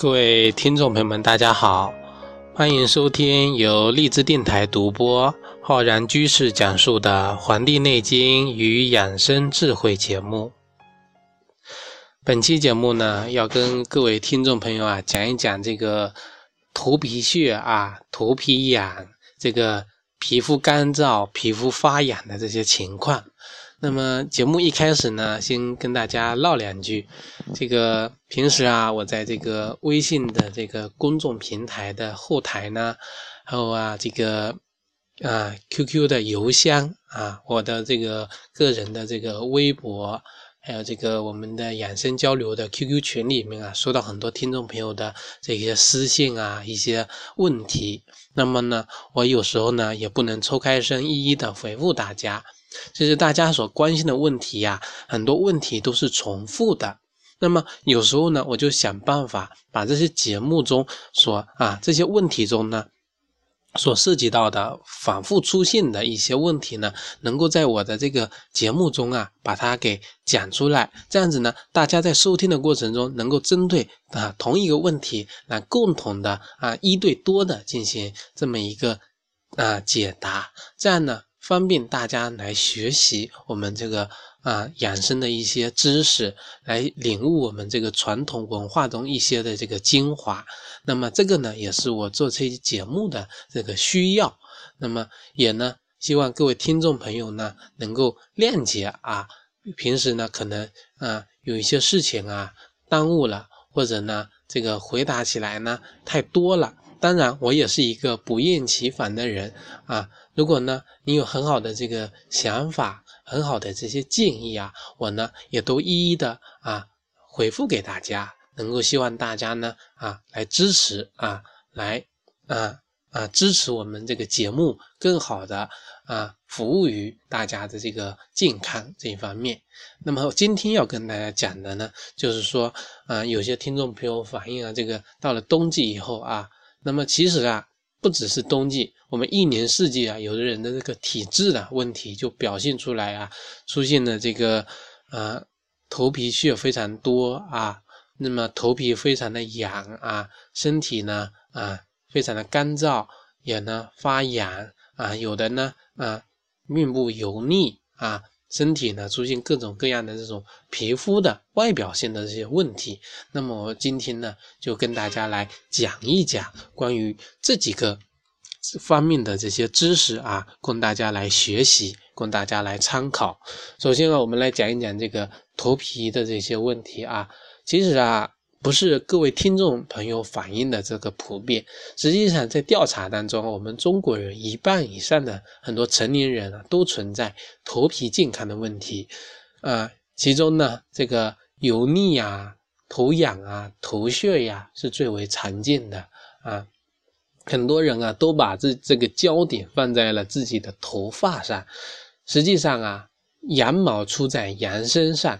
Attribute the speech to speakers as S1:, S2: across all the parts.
S1: 各位听众朋友们，大家好，欢迎收听由荔枝电台独播、浩然居士讲述的《黄帝内经与养生智慧》节目。本期节目呢，要跟各位听众朋友啊讲一讲这个头皮屑啊、头皮痒、这个皮肤干燥、皮肤发痒的这些情况。那么节目一开始呢，先跟大家唠两句。这个平时啊，我在这个微信的这个公众平台的后台呢，还有啊这个啊 QQ 的邮箱啊，我的这个个人的这个微博，还有这个我们的养生交流的 QQ 群里面啊，收到很多听众朋友的这些私信啊，一些问题。那么呢，我有时候呢也不能抽开身一一的回复大家。其实大家所关心的问题呀，很多问题都是重复的。那么有时候呢，我就想办法把这些节目中所啊这些问题中呢，所涉及到的反复出现的一些问题呢，能够在我的这个节目中啊把它给讲出来。这样子呢，大家在收听的过程中能够针对啊同一个问题来共同的啊一对多的进行这么一个啊解答。这样呢。方便大家来学习我们这个啊养生的一些知识，来领悟我们这个传统文化中一些的这个精华。那么这个呢，也是我做这期节目的这个需要。那么也呢，希望各位听众朋友呢能够谅解啊。平时呢可能啊有一些事情啊耽误了，或者呢这个回答起来呢太多了。当然，我也是一个不厌其烦的人啊。如果呢，你有很好的这个想法，很好的这些建议啊，我呢也都一一的啊回复给大家，能够希望大家呢啊来支持啊，来啊啊支持我们这个节目更好的啊服务于大家的这个健康这一方面。那么今天要跟大家讲的呢，就是说啊，有些听众朋友反映啊，这个到了冬季以后啊，那么其实啊，不只是冬季。我们一年四季啊，有的人的这个体质的问题就表现出来啊，出现了这个呃头皮屑非常多啊，那么头皮非常的痒啊，身体呢啊非常的干燥，也呢发痒啊，有的呢啊面部油腻啊，身体呢出现各种各样的这种皮肤的外表性的这些问题。那么我今天呢就跟大家来讲一讲关于这几个。方面的这些知识啊，供大家来学习，供大家来参考。首先啊，我们来讲一讲这个头皮的这些问题啊。其实啊，不是各位听众朋友反映的这个普遍。实际上，在调查当中，我们中国人一半以上的很多成年人啊，都存在头皮健康的问题啊。其中呢，这个油腻呀、头痒啊、头屑呀，是最为常见的啊。很多人啊，都把这这个焦点放在了自己的头发上。实际上啊，羊毛出在羊身上，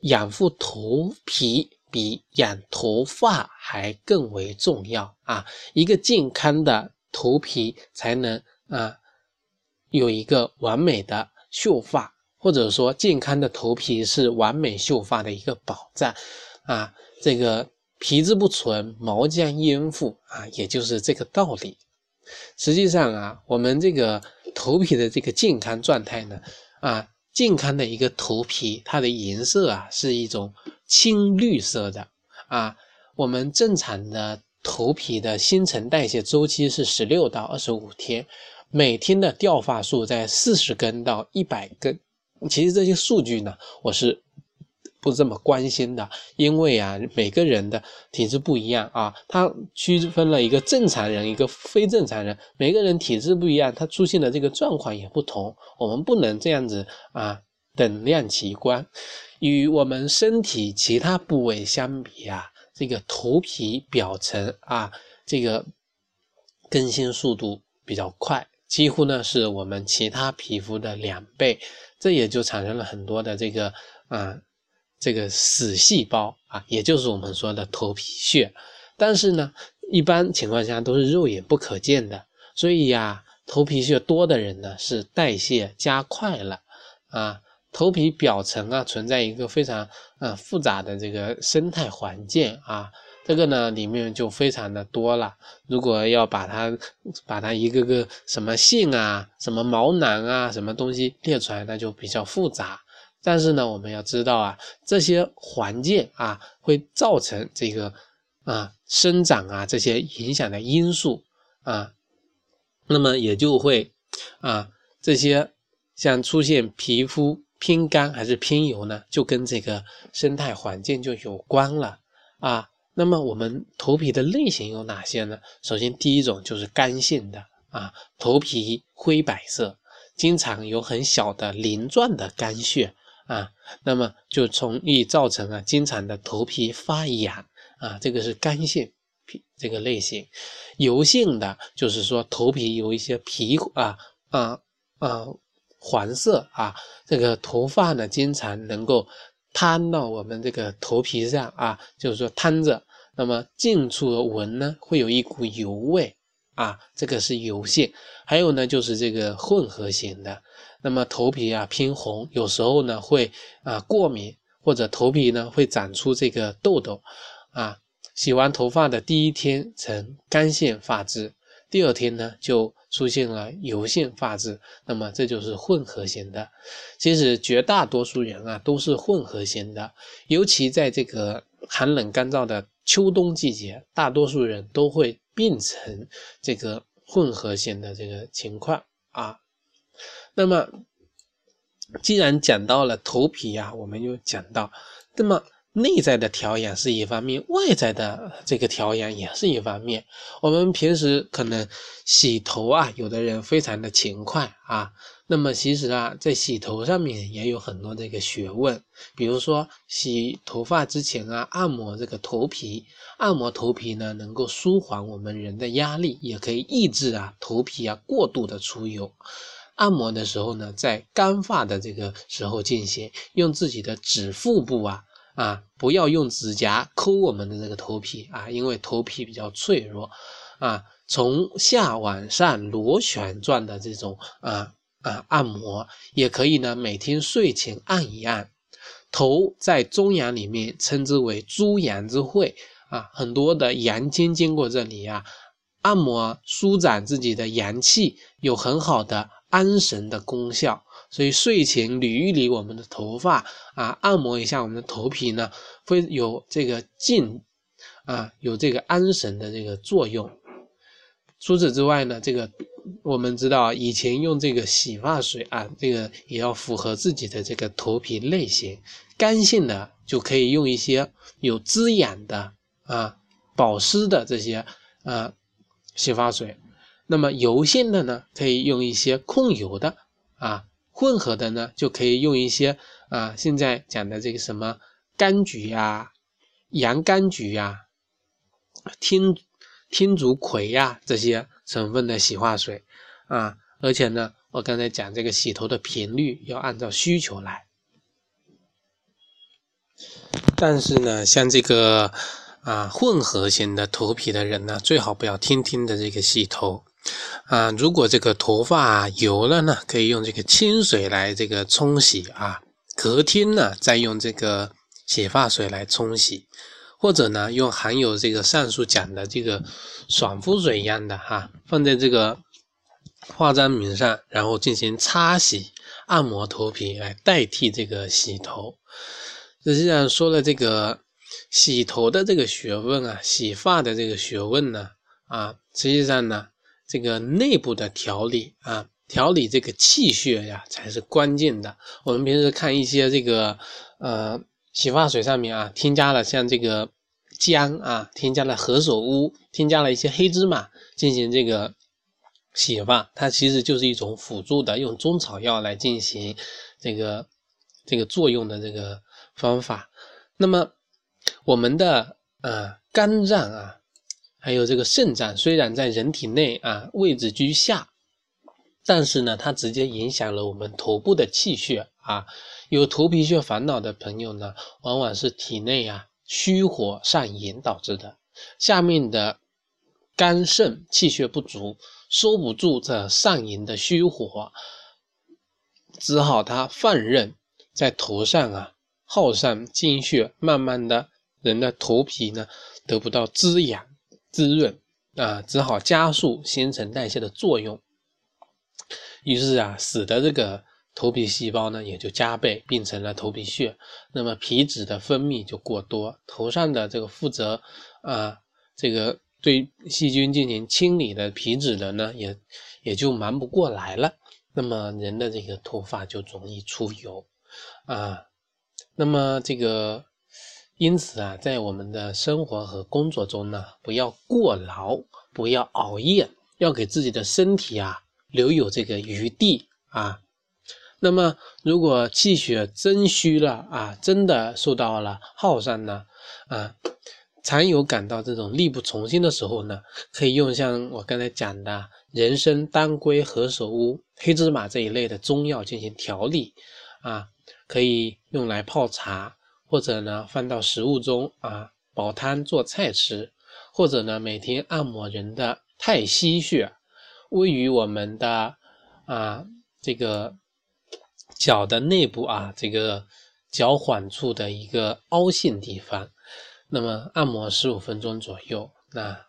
S1: 养护头皮比养头发还更为重要啊！一个健康的头皮，才能啊有一个完美的秀发，或者说健康的头皮是完美秀发的一个保障啊！这个。皮质不存，毛将焉附啊？也就是这个道理。实际上啊，我们这个头皮的这个健康状态呢，啊，健康的一个头皮，它的颜色啊是一种青绿色的啊。我们正常的头皮的新陈代谢周期是十六到二十五天，每天的掉发数在四十根到一百根。其实这些数据呢，我是。不这么关心的，因为啊，每个人的体质不一样啊，它区分了一个正常人，一个非正常人，每个人体质不一样，它出现的这个状况也不同，我们不能这样子啊等量齐观。与我们身体其他部位相比啊，这个头皮表层啊，这个更新速度比较快，几乎呢是我们其他皮肤的两倍，这也就产生了很多的这个啊。这个死细胞啊，也就是我们说的头皮屑，但是呢，一般情况下都是肉眼不可见的，所以呀，头皮屑多的人呢，是代谢加快了啊，头皮表层啊存在一个非常啊复杂的这个生态环境啊，这个呢里面就非常的多了。如果要把它把它一个个什么性啊、什么毛囊啊、什么东西列出来，那就比较复杂。但是呢，我们要知道啊，这些环境啊会造成这个啊生长啊这些影响的因素啊，那么也就会啊这些像出现皮肤。偏干还是偏油呢？就跟这个生态环境就有关了啊。那么我们头皮的类型有哪些呢？首先第一种就是干性的啊，头皮灰白色，经常有很小的鳞状的干屑啊，那么就容易造成啊经常的头皮发痒啊，这个是干性皮这个类型。油性的就是说头皮有一些皮啊啊啊。黄色啊，这个头发呢，经常能够摊到我们这个头皮上啊，就是说摊着。那么近处闻呢，会有一股油味啊，这个是油性。还有呢，就是这个混合型的。那么头皮啊偏红，有时候呢会啊过敏，或者头皮呢会长出这个痘痘啊。洗完头发的第一天呈干性发质，第二天呢就。出现了油性发质，那么这就是混合型的。其实绝大多数人啊都是混合型的，尤其在这个寒冷干燥的秋冬季节，大多数人都会变成这个混合型的这个情况啊。那么既然讲到了头皮呀，我们又讲到，那么。内在的调养是一方面，外在的这个调养也是一方面。我们平时可能洗头啊，有的人非常的勤快啊，那么其实啊，在洗头上面也有很多这个学问。比如说洗头发之前啊，按摩这个头皮，按摩头皮呢，能够舒缓我们人的压力，也可以抑制啊头皮啊过度的出油。按摩的时候呢，在干发的这个时候进行，用自己的指腹部啊。啊，不要用指甲抠我们的这个头皮啊，因为头皮比较脆弱啊。从下往上螺旋状的这种啊啊按摩，也可以呢。每天睡前按一按头，在中阳里面称之为诸阳之会啊，很多的阳经经过这里呀，按摩舒展自己的阳气，有很好的安神的功效。所以睡前捋一捋我们的头发啊，按摩一下我们的头皮呢，会有这个静啊，有这个安神的这个作用。除此之外呢，这个我们知道以前用这个洗发水啊，这个也要符合自己的这个头皮类型。干性的就可以用一些有滋养的啊、保湿的这些啊洗发水。那么油性的呢，可以用一些控油的啊。混合的呢，就可以用一些啊，现在讲的这个什么柑橘呀、洋甘菊呀、天天竺葵呀这些成分的洗发水啊，而且呢，我刚才讲这个洗头的频率要按照需求来。但是呢，像这个啊混合型的头皮的人呢，最好不要天天的这个洗头。啊，如果这个头发油了呢，可以用这个清水来这个冲洗啊，隔天呢再用这个洗发水来冲洗，或者呢用含有这个上述讲的这个爽肤水一样的哈，放在这个化妆品上，然后进行擦洗、按摩头皮来代替这个洗头。实际上说了这个洗头的这个学问啊，洗发的这个学问呢，啊，实际上呢。这个内部的调理啊，调理这个气血呀，才是关键的。我们平时看一些这个呃洗发水上面啊，添加了像这个姜啊，添加了何首乌，添加了一些黑芝麻进行这个洗发，它其实就是一种辅助的，用中草药来进行这个这个作用的这个方法。那么我们的呃肝脏啊。还有这个肾脏，虽然在人体内啊位置居下，但是呢，它直接影响了我们头部的气血啊。有头皮屑烦恼的朋友呢，往往是体内啊虚火上炎导致的。下面的肝肾气血不足，收不住这上炎的虚火，只好它放任在头上啊耗上精血，慢慢的人的头皮呢得不到滋养滋润啊，只好加速新陈代谢的作用。于是啊，使得这个头皮细胞呢也就加倍变成了头皮屑，那么皮脂的分泌就过多，头上的这个负责啊这个对细菌进行清理的皮脂的呢也也就忙不过来了，那么人的这个头发就容易出油。啊，那么这个因此啊，在我们的生活和工作中呢，不要过劳，不要熬夜，要给自己的身体啊。留有这个余地啊，那么如果气血真虚了啊，真的受到了耗散呢啊，常有感到这种力不从心的时候呢，可以用像我刚才讲的人参、当归、何首乌、黑芝麻这一类的中药进行调理啊，可以用来泡茶，或者呢放到食物中啊煲汤做菜吃，或者呢每天按摩人的太溪穴。位于我们的啊这个脚的内部啊这个脚踝处的一个凹陷地方，那么按摩十五分钟左右。那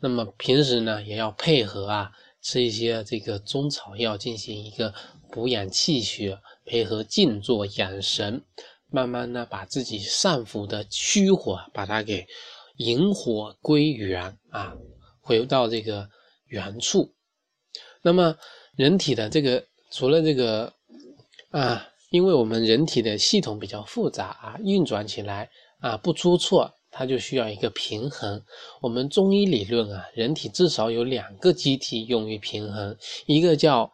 S1: 那么平时呢也要配合啊吃一些这个中草药进行一个补养气血，配合静坐养神，慢慢的把自己上浮的虚火把它给引火归元啊，回到这个原处。那么，人体的这个除了这个啊，因为我们人体的系统比较复杂啊，运转起来啊不出错，它就需要一个平衡。我们中医理论啊，人体至少有两个机体用于平衡，一个叫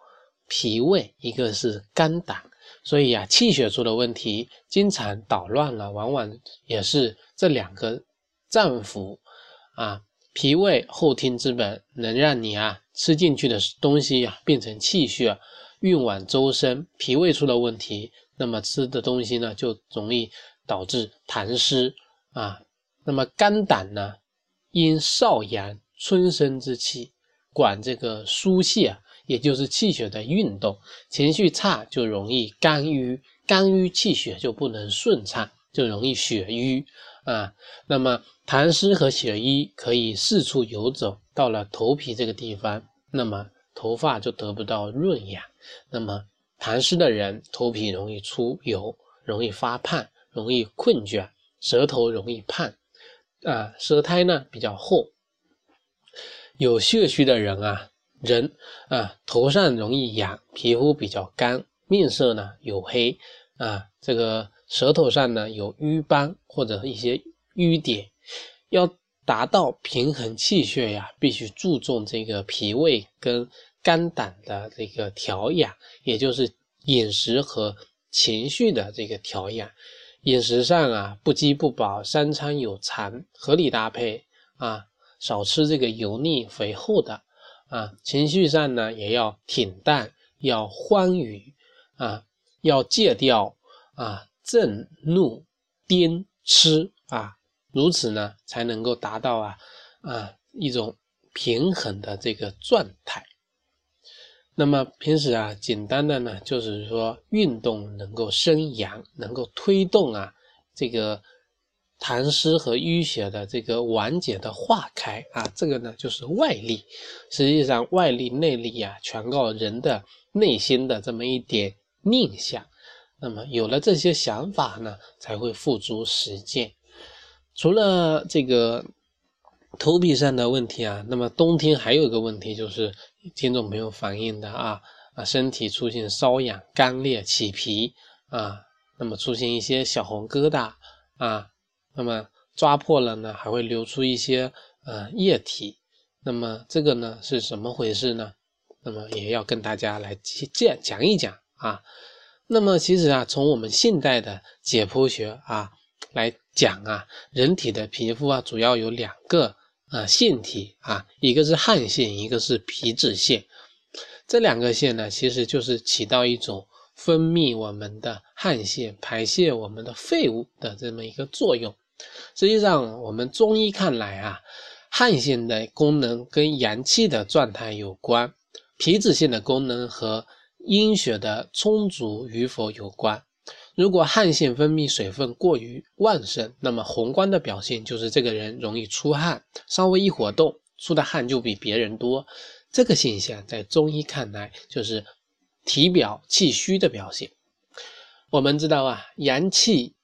S1: 脾胃，一个是肝胆。所以啊，气血出了问题，经常捣乱了，往往也是这两个脏腑啊。脾胃后天之本，能让你啊吃进去的东西呀变成气血，运往周身。脾胃出了问题，那么吃的东西呢就容易导致痰湿啊。那么肝胆呢，因少阳春生之气，管这个疏泄啊，也就是气血的运动。情绪差就容易肝郁，肝郁气血就不能顺畅，就容易血瘀啊。那么。痰湿和血瘀可以四处游走，到了头皮这个地方，那么头发就得不到润养。那么痰湿的人，头皮容易出油，容易发胖，容易困倦，舌头容易胖，啊，舌苔呢比较厚。有血虚的人啊，人啊，头上容易痒，皮肤比较干，面色呢黝黑，啊，这个舌头上呢有瘀斑或者一些瘀点。要达到平衡气血呀，必须注重这个脾胃跟肝胆的这个调养，也就是饮食和情绪的这个调养。饮食上啊，不饥不饱，三餐有常，合理搭配啊，少吃这个油腻肥厚的啊。情绪上呢，也要挺淡，要欢愉啊，要戒掉啊震怒颠痴啊。如此呢，才能够达到啊啊一种平衡的这个状态。那么平时啊，简单的呢，就是说运动能够生阳，能够推动啊这个痰湿和淤血的这个完结的化开啊，这个呢就是外力。实际上外力内力啊，全靠人的内心的这么一点念想。那么有了这些想法呢，才会付诸实践。除了这个头皮上的问题啊，那么冬天还有一个问题就是听众朋友反映的啊啊，身体出现瘙痒、干裂、起皮啊，那么出现一些小红疙瘩啊，那么抓破了呢，还会流出一些呃液体，那么这个呢是什么回事呢？那么也要跟大家来讲讲一讲啊。那么其实啊，从我们现代的解剖学啊。来讲啊，人体的皮肤啊，主要有两个啊腺体啊，一个是汗腺，一个是皮脂腺。这两个腺呢，其实就是起到一种分泌我们的汗腺、排泄我们的废物的这么一个作用。实际上，我们中医看来啊，汗腺的功能跟阳气的状态有关，皮脂腺的功能和阴血的充足与否有关。如果汗腺分泌水分过于旺盛，那么宏观的表现就是这个人容易出汗，稍微一活动出的汗就比别人多。这个现象在中医看来就是体表气虚的表现。我们知道啊，阳气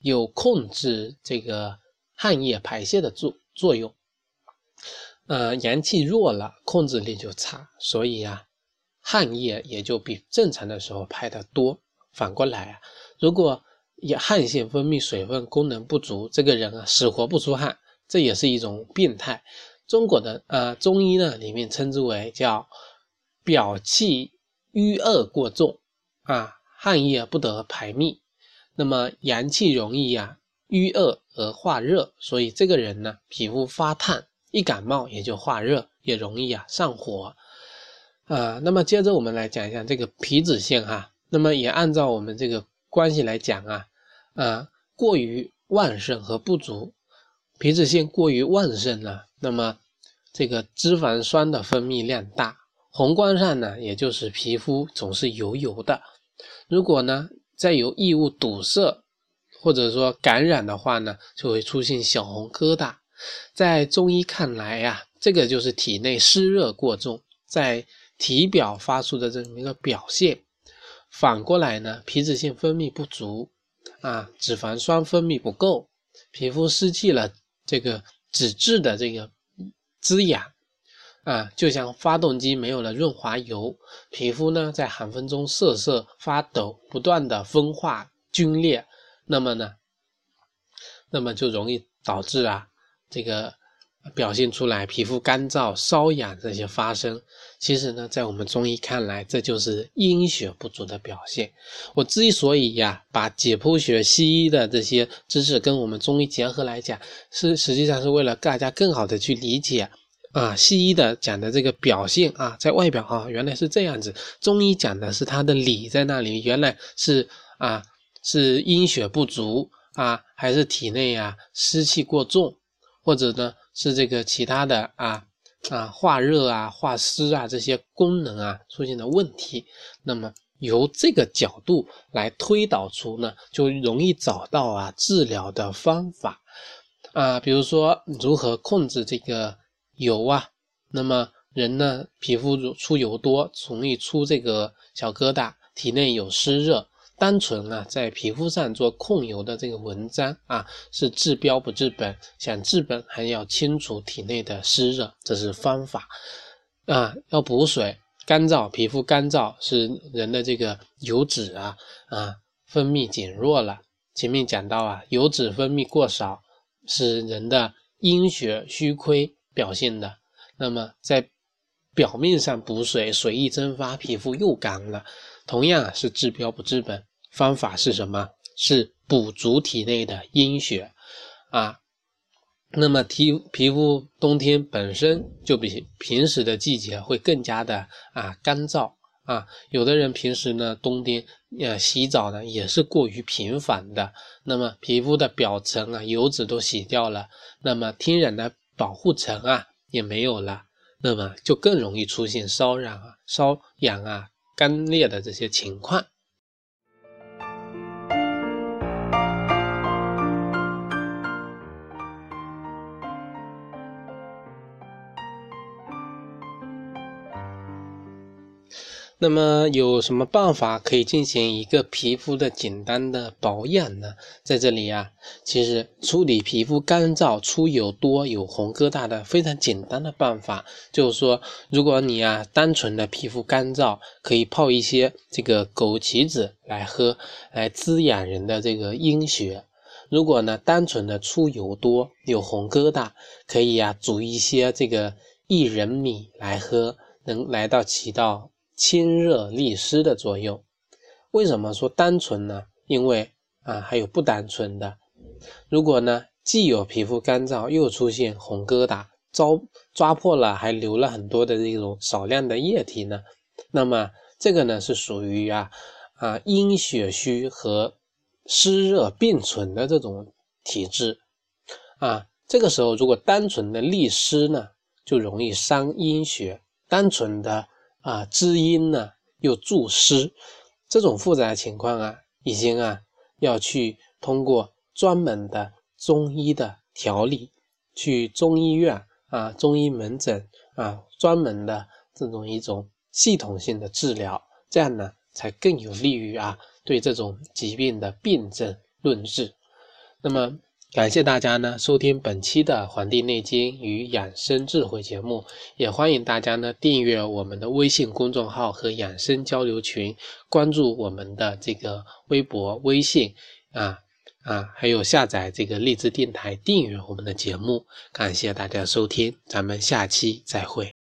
S1: 有控制这个汗液排泄的作作用，呃，阳气弱了，控制力就差，所以啊，汗液也就比正常的时候排的多。反过来啊，如果也汗腺分泌水分功能不足，这个人啊死活不出汗，这也是一种病态。中国的呃中医呢里面称之为叫表气瘀恶过重啊。汗液不得排泌，那么阳气容易呀淤恶而化热，所以这个人呢皮肤发烫，一感冒也就化热，也容易啊上火啊。那么接着我们来讲一下这个皮脂腺哈，那么也按照我们这个关系来讲啊，啊过于旺盛和不足，皮脂腺过于旺盛呢，那么这个脂肪酸的分泌量大，宏观上呢也就是皮肤总是油油的。如果呢，再有异物堵塞，或者说感染的话呢，就会出现小红疙瘩。在中医看来呀，这个就是体内湿热过重，在体表发出的这么一个表现。反过来呢，皮脂腺分泌不足啊，脂肪酸分泌不够，皮肤失去了这个脂质的这个滋养。啊，就像发动机没有了润滑油，皮肤呢在寒风中瑟瑟发抖，不断的分化皲裂，那么呢，那么就容易导致啊这个表现出来皮肤干燥、瘙痒这些发生。其实呢，在我们中医看来，这就是阴血不足的表现。我之所以呀把解剖学、西医的这些知识跟我们中医结合来讲，是实际上是为了大家更好的去理解。啊，西医的讲的这个表现啊，在外表啊，原来是这样子；中医讲的是他的理在那里，原来是啊，是阴血不足啊，还是体内啊湿气过重，或者呢是这个其他的啊啊化热啊、化湿啊这些功能啊出现了问题。那么由这个角度来推导出呢，就容易找到啊治疗的方法啊，比如说如何控制这个。油啊，那么人呢，皮肤出油多，容易出这个小疙瘩，体内有湿热。单纯啊，在皮肤上做控油的这个文章啊，是治标不治本。想治本，还要清除体内的湿热，这是方法啊。要补水，干燥皮肤干燥是人的这个油脂啊啊分泌减弱了。前面讲到啊，油脂分泌过少是人的阴血虚亏。表现的，那么在表面上补水，水一蒸发，皮肤又干了。同样是治标不治本，方法是什么？是补足体内的阴血啊。那么皮皮肤冬天本身就比平时的季节会更加的啊干燥啊。有的人平时呢冬天呃洗澡呢也是过于频繁的，那么皮肤的表层啊油脂都洗掉了，那么天然的。保护层啊也没有了，那么就更容易出现瘙痒啊、瘙痒啊、干裂的这些情况。那么有什么办法可以进行一个皮肤的简单的保养呢？在这里啊，其实处理皮肤干燥、出油多、有红疙瘩的非常简单的办法，就是说，如果你啊单纯的皮肤干燥，可以泡一些这个枸杞子来喝，来滋养人的这个阴血。如果呢单纯的出油多、有红疙瘩，可以啊煮一些这个薏仁米来喝，能来到起到。清热利湿的作用，为什么说单纯呢？因为啊，还有不单纯的。如果呢，既有皮肤干燥，又出现红疙瘩，抓抓破了还流了很多的这种少量的液体呢，那么这个呢是属于啊啊阴血虚和湿热并存的这种体质啊。这个时候如果单纯的利湿呢，就容易伤阴血；单纯的。啊，滋阴呢又助湿，这种复杂情况啊，已经啊要去通过专门的中医的调理，去中医院啊、中医门诊啊，专门的这种一种系统性的治疗，这样呢才更有利于啊对这种疾病的病症论治。那么。感谢大家呢收听本期的《黄帝内经与养生智慧》节目，也欢迎大家呢订阅我们的微信公众号和养生交流群，关注我们的这个微博、微信啊啊，还有下载这个荔枝电台，订阅我们的节目。感谢大家收听，咱们下期再会。